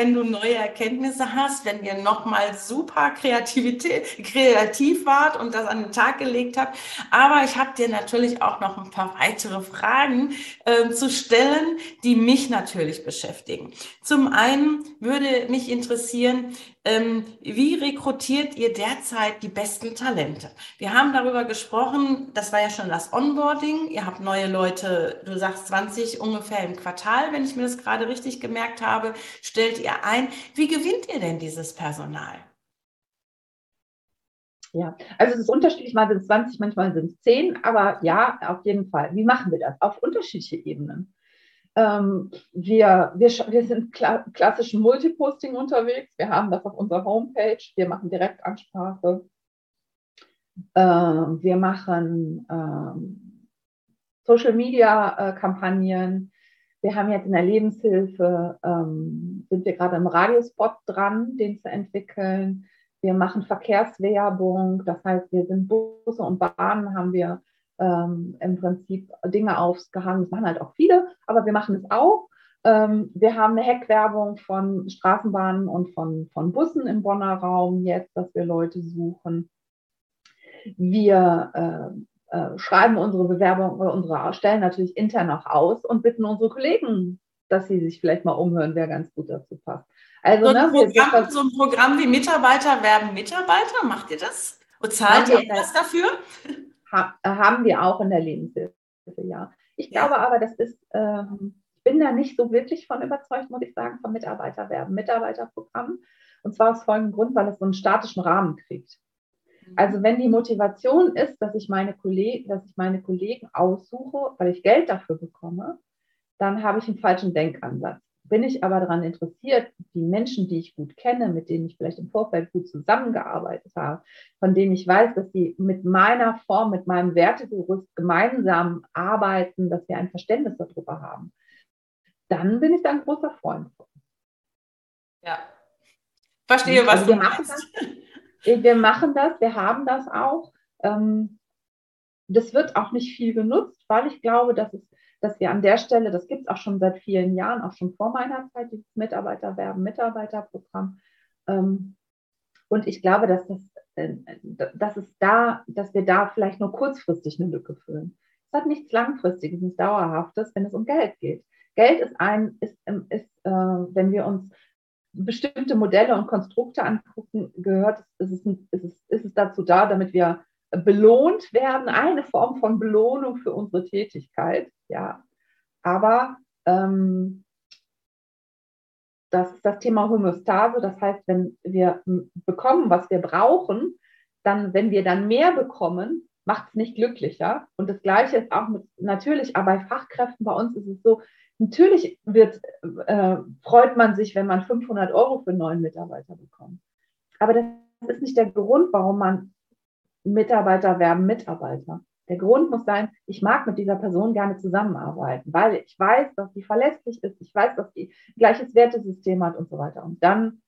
wenn du neue Erkenntnisse hast, wenn ihr nochmal super kreativ wart und das an den Tag gelegt habt. Aber ich habe dir natürlich auch noch ein paar weitere Fragen äh, zu stellen, die mich natürlich beschäftigen. Zum einen würde mich interessieren, ähm, wie rekrutiert ihr derzeit die besten Talente? Wir haben darüber gesprochen, das war ja schon das Onboarding. Ihr habt neue Leute, du sagst 20 ungefähr im Quartal, wenn ich mir das gerade richtig gemerkt habe, stellt ihr ein. Wie gewinnt ihr denn dieses Personal? Ja, also es ist unterschiedlich, mal sind es 20, manchmal sind es 10, aber ja, auf jeden Fall. Wie machen wir das? Auf unterschiedliche Ebenen. Ähm, wir, wir, wir sind kla klassischen Multiposting unterwegs. Wir haben das auf unserer Homepage. Wir machen Direktansprache. Äh, wir machen äh, Social Media äh, Kampagnen. Wir haben jetzt in der Lebenshilfe, ähm, sind wir gerade im Radiospot dran, den zu entwickeln. Wir machen Verkehrswerbung. Das heißt, wir sind Busse und Bahnen, haben wir ähm, im Prinzip Dinge aufgehangen. Das machen halt auch viele, aber wir machen es auch. Ähm, wir haben eine Heckwerbung von Straßenbahnen und von, von Bussen im Bonner Raum jetzt, dass wir Leute suchen. Wir äh, äh, schreiben unsere Bewerbung oder unsere Stellen natürlich intern auch aus und bitten unsere Kollegen, dass sie sich vielleicht mal umhören, wer ganz gut dazu passt. Also, so, ein, ne, Programm, so ein Programm wie Mitarbeiter werben Mitarbeiter, macht ihr das? Und zahlt ihr etwas dafür? Ha haben wir auch in der Lebenshilfe, ja. Ich glaube aber, das ist, ähm, ich bin da nicht so wirklich von überzeugt, muss ich sagen, vom Mitarbeiterwerben, Mitarbeiterprogramm. Und zwar aus folgendem Grund, weil es so einen statischen Rahmen kriegt. Mhm. Also wenn die Motivation ist, dass ich meine Kollegen, dass ich meine Kollegen aussuche, weil ich Geld dafür bekomme, dann habe ich einen falschen Denkansatz. Bin ich aber daran interessiert, die Menschen, die ich gut kenne, mit denen ich vielleicht im Vorfeld gut zusammengearbeitet habe, von denen ich weiß, dass sie mit meiner Form, mit meinem Wertegerüst gemeinsam arbeiten, dass wir ein Verständnis darüber haben, dann bin ich da ein großer Freund von. Ja. Verstehe, was also wir machen das. Wir machen das, wir haben das auch. Ähm, das wird auch nicht viel genutzt, weil ich glaube, dass es dass wir an der Stelle, das gibt es auch schon seit vielen Jahren, auch schon vor meiner Zeit, dieses Mitarbeiterwerben, Mitarbeiterprogramm. Ähm, und ich glaube, dass, das, äh, dass, es da, dass wir da vielleicht nur kurzfristig eine Lücke füllen. Es hat nichts Langfristiges, nichts Dauerhaftes, wenn es um Geld geht. Geld ist ein, ist, ähm, ist äh, wenn wir uns bestimmte Modelle und Konstrukte angucken, gehört, ist es, ist es, ist es dazu da, damit wir belohnt werden, eine Form von Belohnung für unsere Tätigkeit, ja. Aber ähm, das ist das Thema Homöostase. Das heißt, wenn wir bekommen, was wir brauchen, dann, wenn wir dann mehr bekommen, macht es nicht glücklicher. Und das Gleiche ist auch mit, natürlich, aber bei Fachkräften bei uns ist es so, natürlich wird, äh, freut man sich, wenn man 500 Euro für einen neuen Mitarbeiter bekommt. Aber das ist nicht der Grund, warum man Mitarbeiter werben Mitarbeiter. Der Grund muss sein, ich mag mit dieser Person gerne zusammenarbeiten, weil ich weiß, dass sie verlässlich ist, ich weiß, dass sie gleiches Wertesystem hat und so weiter. Und dann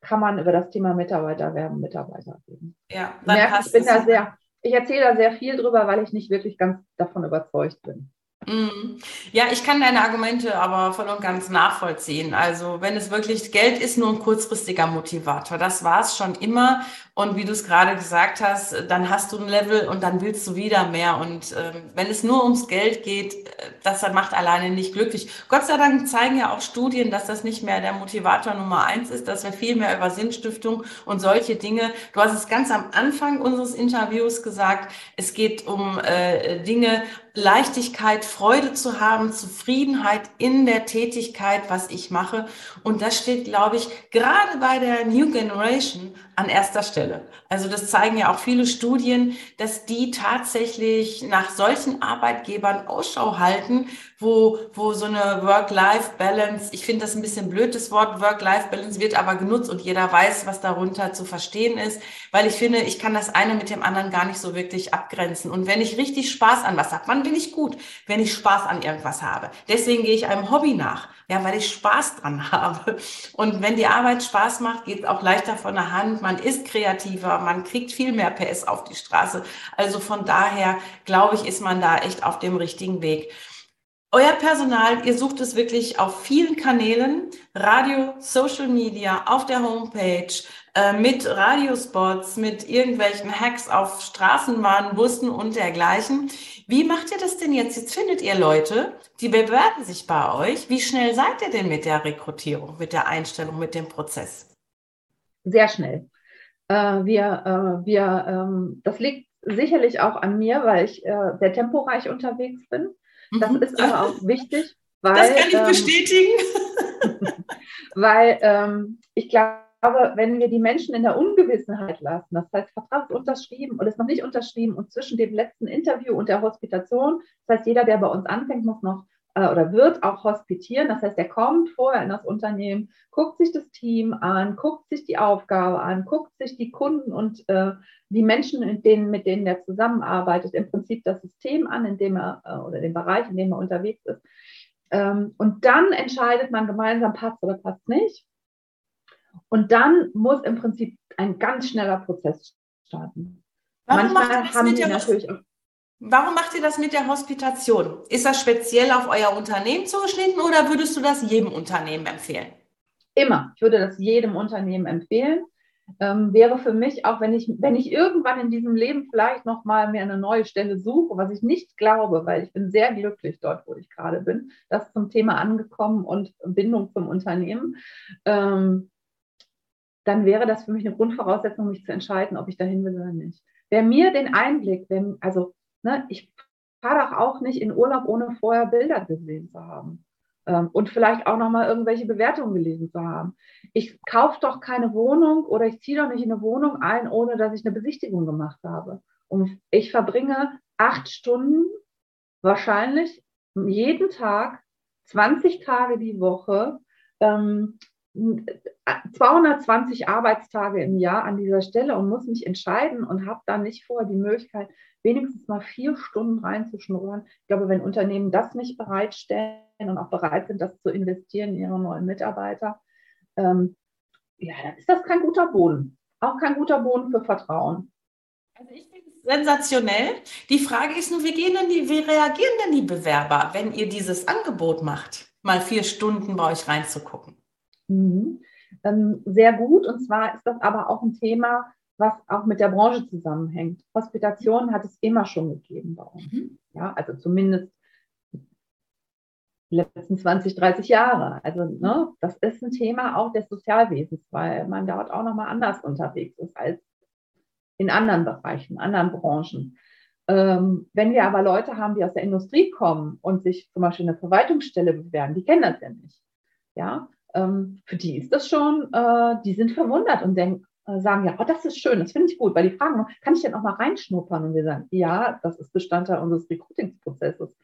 kann man über das Thema Mitarbeiter werben, Mitarbeiter geben. Ja, dann merke, ich bin da sehr, ich erzähle da sehr viel drüber, weil ich nicht wirklich ganz davon überzeugt bin. Mhm. Ja, ich kann deine Argumente aber voll und ganz nachvollziehen. Also wenn es wirklich Geld ist, nur ein kurzfristiger Motivator. Das war es schon immer. Und wie du es gerade gesagt hast, dann hast du ein Level und dann willst du wieder mehr. Und äh, wenn es nur ums Geld geht, äh, das macht alleine nicht glücklich. Gott sei Dank zeigen ja auch Studien, dass das nicht mehr der Motivator Nummer eins ist, dass wir viel mehr über Sinnstiftung und solche Dinge. Du hast es ganz am Anfang unseres Interviews gesagt. Es geht um äh, Dinge, Leichtigkeit, Freude zu haben, Zufriedenheit in der Tätigkeit, was ich mache. Und das steht, glaube ich, gerade bei der New Generation an erster Stelle. Also das zeigen ja auch viele Studien, dass die tatsächlich nach solchen Arbeitgebern Ausschau halten, wo, wo so eine Work-Life-Balance, ich finde das ein bisschen blöd, das Wort Work-Life-Balance wird aber genutzt und jeder weiß, was darunter zu verstehen ist, weil ich finde, ich kann das eine mit dem anderen gar nicht so wirklich abgrenzen. Und wenn ich richtig Spaß an was habe, wann bin ich gut? Wenn ich Spaß an irgendwas habe. Deswegen gehe ich einem Hobby nach, ja, weil ich Spaß dran habe. Und wenn die Arbeit Spaß macht, geht es auch leichter von der Hand. Man ist kreativer, man kriegt viel mehr PS auf die Straße. Also von daher, glaube ich, ist man da echt auf dem richtigen Weg. Euer Personal, ihr sucht es wirklich auf vielen Kanälen, Radio, Social Media, auf der Homepage, äh, mit Radiospots, mit irgendwelchen Hacks auf Straßenbahnen, Bussen und dergleichen. Wie macht ihr das denn jetzt? Jetzt findet ihr Leute, die bewerben sich bei euch. Wie schnell seid ihr denn mit der Rekrutierung, mit der Einstellung, mit dem Prozess? Sehr schnell. Äh, wir, äh, wir, ähm, das liegt sicherlich auch an mir, weil ich äh, sehr temporeich unterwegs bin. Das mhm. ist aber auch wichtig, weil. Das kann ich ähm, bestätigen. weil ähm, ich glaube, wenn wir die Menschen in der Ungewissenheit lassen, das heißt, Vertrag ist unterschrieben und ist noch nicht unterschrieben und zwischen dem letzten Interview und der Hospitation, das heißt, jeder, der bei uns anfängt, muss noch äh, oder wird auch hospitieren. Das heißt, er kommt vorher in das Unternehmen, guckt sich das Team an, guckt sich die Aufgabe an, guckt sich die Kunden und äh, die Menschen, mit denen, mit denen er zusammenarbeitet, im Prinzip das System an, in dem er äh, oder den Bereich, in dem er unterwegs ist. Ähm, und dann entscheidet man gemeinsam, passt oder passt nicht. Und dann muss im Prinzip ein ganz schneller Prozess starten. Warum Manchmal haben die natürlich auch Warum macht ihr das mit der Hospitation? Ist das speziell auf euer Unternehmen zugeschnitten oder würdest du das jedem Unternehmen empfehlen? Immer. Ich würde das jedem Unternehmen empfehlen. Ähm, wäre für mich auch, wenn ich, wenn ich irgendwann in diesem Leben vielleicht nochmal mir eine neue Stelle suche, was ich nicht glaube, weil ich bin sehr glücklich dort, wo ich gerade bin, das zum Thema angekommen und Bindung zum Unternehmen, ähm, dann wäre das für mich eine Grundvoraussetzung, mich zu entscheiden, ob ich dahin will oder nicht. Wer mir den Einblick, wenn, also Ne? Ich fahre doch auch nicht in Urlaub, ohne vorher Bilder gesehen zu haben. Ähm, und vielleicht auch nochmal irgendwelche Bewertungen gelesen zu haben. Ich kaufe doch keine Wohnung oder ich ziehe doch nicht in eine Wohnung ein, ohne dass ich eine Besichtigung gemacht habe. Und ich verbringe acht Stunden wahrscheinlich jeden Tag, 20 Tage die Woche, ähm, 220 Arbeitstage im Jahr an dieser Stelle und muss mich entscheiden und habe dann nicht vorher die Möglichkeit, wenigstens mal vier Stunden reinzuschnuppern. Ich glaube, wenn Unternehmen das nicht bereitstellen und auch bereit sind, das zu investieren in ihre neuen Mitarbeiter, ähm, ja, dann ist das kein guter Boden. Auch kein guter Boden für Vertrauen. Also ich finde es sensationell. Die Frage ist nur, wie, gehen denn die, wie reagieren denn die Bewerber, wenn ihr dieses Angebot macht, mal vier Stunden bei euch reinzugucken? Mhm. Ähm, sehr gut. Und zwar ist das aber auch ein Thema, was auch mit der Branche zusammenhängt. Hospitation hat es immer schon gegeben bei uns. Mhm. Ja, also zumindest die letzten 20, 30 Jahre. Also ne, das ist ein Thema auch des Sozialwesens, weil man dort auch nochmal anders unterwegs ist als in anderen Bereichen, anderen Branchen. Ähm, wenn wir aber Leute haben, die aus der Industrie kommen und sich zum Beispiel eine Verwaltungsstelle bewerben, die kennen das ja nicht. Ja, ähm, für die ist das schon, äh, die sind verwundert und denken, äh, sagen, ja, oh, das ist schön, das finde ich gut, weil die fragen, kann ich denn auch mal reinschnuppern? Und wir sagen, ja, das ist Bestandteil unseres Recruitingsprozesses.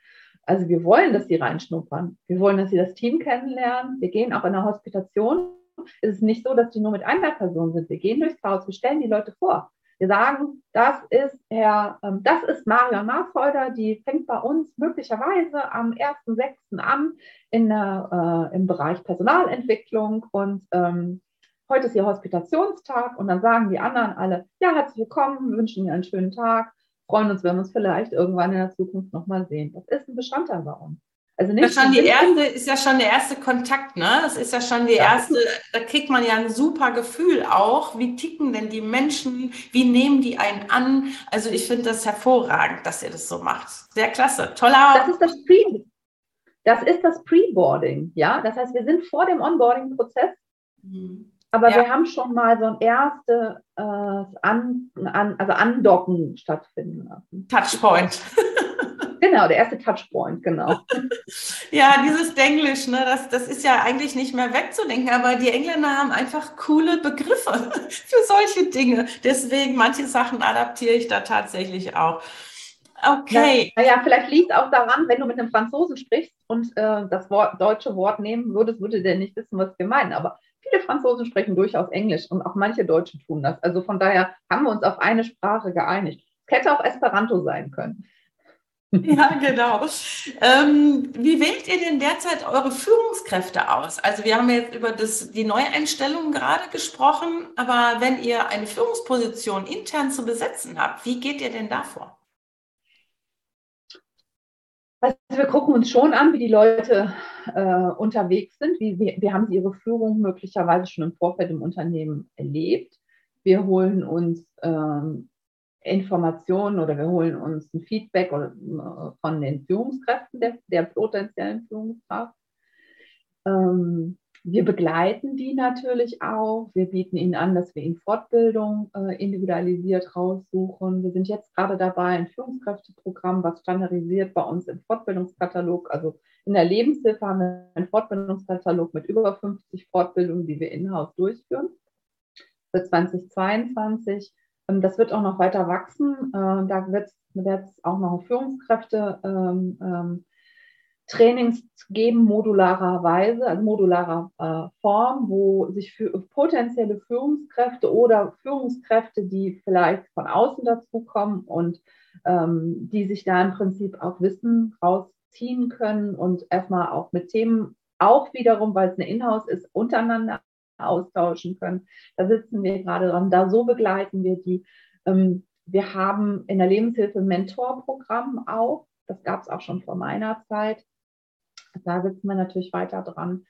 Also wir wollen, dass sie reinschnuppern. Wir wollen, dass sie das Team kennenlernen. Wir gehen auch in der Hospitation. Es ist nicht so, dass die nur mit einer Person sind. Wir gehen durchs Haus, wir stellen die Leute vor. Wir sagen, das ist Herr, ähm, das ist Marion Marfolder, die fängt bei uns möglicherweise am 1.6. an in äh, im Bereich Personalentwicklung und ähm, heute ist Ihr Hospitationstag und dann sagen die anderen alle, ja, herzlich willkommen, wünschen Ihnen einen schönen Tag, freuen uns, wenn wir uns vielleicht irgendwann in der Zukunft nochmal sehen. Das ist ein Bestandteil bei uns. Also nicht das schon die erste, ist ja schon der erste Kontakt, ne? Das ist ja schon die ja. erste, da kriegt man ja ein super Gefühl auch. Wie ticken denn die Menschen? Wie nehmen die einen an? Also ich finde das hervorragend, dass ihr das so macht. Sehr klasse. Toller. Das ist das Pre, das ist das Pre-Boarding, ja? Das heißt, wir sind vor dem Onboarding-Prozess. Mhm. Aber ja. wir haben schon mal so ein erste äh, an, an, also Andocken stattfinden lassen. Touchpoint. Genau, der erste Touchpoint, genau. ja, dieses Denglisch, ne, das, das ist ja eigentlich nicht mehr wegzudenken, aber die Engländer haben einfach coole Begriffe für solche Dinge. Deswegen, manche Sachen adaptiere ich da tatsächlich auch. Okay. Naja, vielleicht liegt es auch daran, wenn du mit einem Franzosen sprichst und äh, das Wort, deutsche Wort nehmen würdest, würde der nicht wissen, was wir meinen. Aber viele Franzosen sprechen durchaus Englisch und auch manche Deutschen tun das. Also von daher haben wir uns auf eine Sprache geeinigt. Es hätte auch Esperanto sein können. Ja, genau. Ähm, wie wählt ihr denn derzeit eure Führungskräfte aus? Also wir haben jetzt über das, die Neueinstellungen gerade gesprochen, aber wenn ihr eine Führungsposition intern zu besetzen habt, wie geht ihr denn davor? Also wir gucken uns schon an, wie die Leute äh, unterwegs sind. Wie, wie, wie haben sie ihre Führung möglicherweise schon im Vorfeld im Unternehmen erlebt. Wir holen uns ähm, Informationen oder wir holen uns ein Feedback äh, von den Führungskräften der, der potenziellen Führungskraft. Ähm, wir begleiten die natürlich auch. Wir bieten ihnen an, dass wir ihnen Fortbildung äh, individualisiert raussuchen. Wir sind jetzt gerade dabei, ein Führungskräfteprogramm, was standardisiert bei uns im Fortbildungskatalog, also in der Lebenshilfe haben wir einen Fortbildungskatalog mit über 50 Fortbildungen, die wir in-house durchführen. Für 2022. Ähm, das wird auch noch weiter wachsen. Äh, da wird es auch noch Führungskräfte ähm, ähm, Trainings geben, modularerweise, also modularer äh, Form, wo sich für potenzielle Führungskräfte oder Führungskräfte, die vielleicht von außen dazukommen und ähm, die sich da im Prinzip auch Wissen rausziehen können und erstmal auch mit Themen auch wiederum, weil es eine Inhouse ist, untereinander austauschen können. Da sitzen wir gerade dran, da so begleiten wir die. Ähm, wir haben in der Lebenshilfe ein Mentorprogramm auch. Das gab es auch schon vor meiner Zeit da sitzen wir natürlich weiter dran,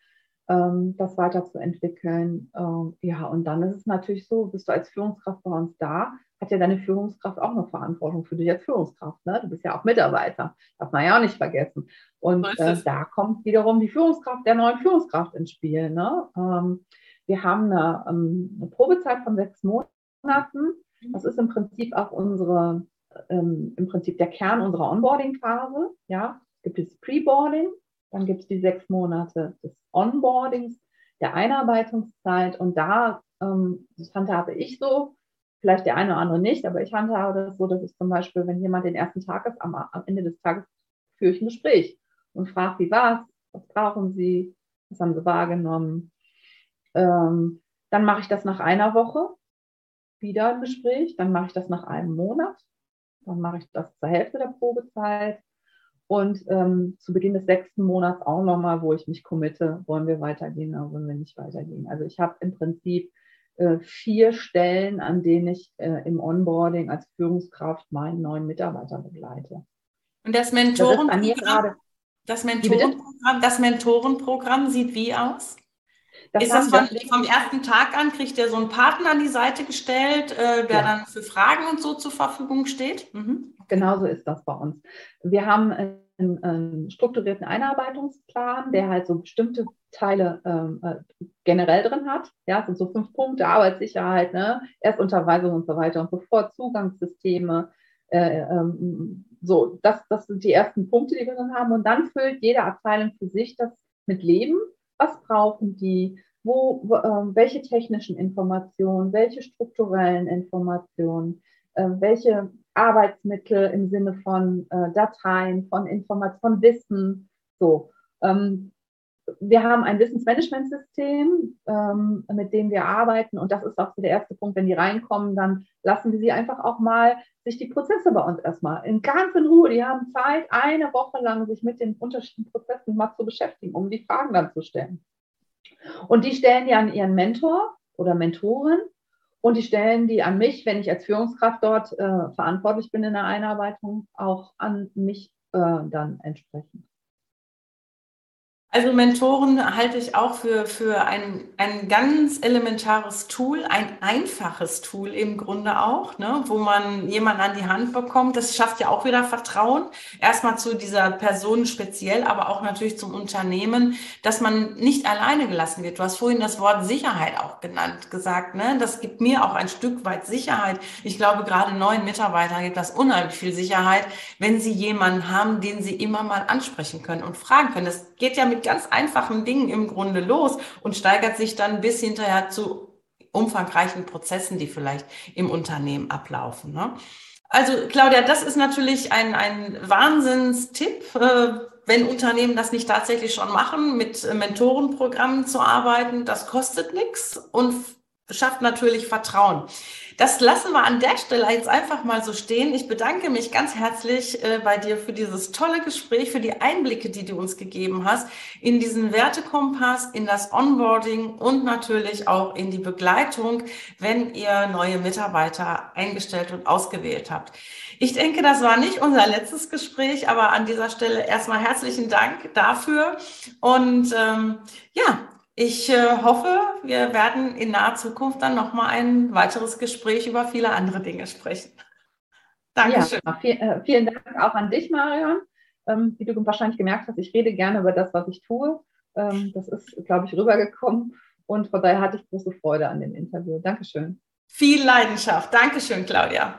ähm, das weiterzuentwickeln. Ähm, ja, und dann ist es natürlich so, bist du als Führungskraft bei uns da, hat ja deine Führungskraft auch eine Verantwortung für dich als Führungskraft. Ne? Du bist ja auch Mitarbeiter, darf man ja auch nicht vergessen. Und äh, da kommt wiederum die Führungskraft der neuen Führungskraft ins Spiel. Ne? Ähm, wir haben eine, ähm, eine, Probezeit von sechs Monaten. Das ist im Prinzip auch unsere, ähm, im Prinzip der Kern unserer Onboarding-Phase. Ja, es gibt das Preboarding, dann gibt es die sechs Monate des Onboardings, der Einarbeitungszeit. Und da, ähm, das handhabe ich so, vielleicht der eine oder andere nicht, aber ich handhabe das so, dass ich zum Beispiel, wenn jemand den ersten Tag ist, am, am Ende des Tages führe ich ein Gespräch und frage, wie war es, was brauchen Sie, was haben Sie wahrgenommen. Ähm, dann mache ich das nach einer Woche, wieder ein Gespräch, dann mache ich das nach einem Monat, dann mache ich das zur Hälfte der Probezeit und ähm, zu Beginn des sechsten Monats auch nochmal, wo ich mich committe, wollen wir weitergehen oder wollen wir nicht weitergehen. Also ich habe im Prinzip äh, vier Stellen, an denen ich äh, im Onboarding als Führungskraft meinen neuen Mitarbeiter begleite. Und das Mentorenprogramm, das, Mentorenprogramm, das Mentorenprogramm sieht wie aus? Das ist das von, vom ersten Tag an, kriegt der so einen Partner an die Seite gestellt, äh, der ja. dann für Fragen und so zur Verfügung steht? Mhm. Genauso ist das bei uns. Wir haben einen, einen strukturierten Einarbeitungsplan, der halt so bestimmte Teile ähm, äh, generell drin hat. Ja, es sind so fünf Punkte, Arbeitssicherheit, ne? Erstunterweisung und so weiter und so fort, Zugangssysteme. Äh, ähm, so, das, das sind die ersten Punkte, die wir drin haben. Und dann füllt jede Abteilung für sich das mit Leben. Was brauchen die? Wo, äh, welche technischen Informationen, welche strukturellen Informationen, äh, welche Arbeitsmittel im Sinne von äh, Dateien, von Informationen, von Wissen. So. Ähm, wir haben ein Wissensmanagementsystem, ähm, mit dem wir arbeiten. Und das ist auch so der erste Punkt. Wenn die reinkommen, dann lassen wir sie einfach auch mal sich die Prozesse bei uns erstmal in ganz in Ruhe. Die haben Zeit, eine Woche lang sich mit den unterschiedlichen Prozessen mal zu beschäftigen, um die Fragen dann zu stellen. Und die stellen ja an ihren Mentor oder Mentorin und die stellen die an mich, wenn ich als Führungskraft dort äh, verantwortlich bin in der Einarbeitung, auch an mich äh, dann entsprechend. Also Mentoren halte ich auch für, für ein, ein ganz elementares Tool, ein einfaches Tool im Grunde auch, ne, wo man jemanden an die Hand bekommt. Das schafft ja auch wieder Vertrauen. Erstmal zu dieser Person speziell, aber auch natürlich zum Unternehmen, dass man nicht alleine gelassen wird. Du hast vorhin das Wort Sicherheit auch genannt, gesagt. Ne? Das gibt mir auch ein Stück weit Sicherheit. Ich glaube, gerade neuen Mitarbeitern gibt das unheimlich viel Sicherheit, wenn sie jemanden haben, den sie immer mal ansprechen können und fragen können. Das geht ja mit ganz einfachen Dingen im Grunde los und steigert sich dann bis hinterher zu umfangreichen Prozessen, die vielleicht im Unternehmen ablaufen. Ne? Also Claudia, das ist natürlich ein, ein Wahnsinnstipp, äh, wenn Unternehmen das nicht tatsächlich schon machen, mit Mentorenprogrammen zu arbeiten. Das kostet nichts und schafft natürlich Vertrauen. Das lassen wir an der Stelle jetzt einfach mal so stehen. Ich bedanke mich ganz herzlich äh, bei dir für dieses tolle Gespräch, für die Einblicke, die du uns gegeben hast in diesen Wertekompass, in das Onboarding und natürlich auch in die Begleitung, wenn ihr neue Mitarbeiter eingestellt und ausgewählt habt. Ich denke, das war nicht unser letztes Gespräch, aber an dieser Stelle erstmal herzlichen Dank dafür. Und ähm, ja, ich äh, hoffe, wir werden in naher Zukunft dann nochmal ein weiteres Gespräch über viele andere Dinge sprechen. Dankeschön. Ja, viel, äh, vielen Dank auch an dich, Marion. Ähm, wie du wahrscheinlich gemerkt hast, ich rede gerne über das, was ich tue. Ähm, das ist, glaube ich, rübergekommen. Und von daher hatte ich große Freude an dem Interview. Dankeschön. Viel Leidenschaft. Dankeschön, Claudia.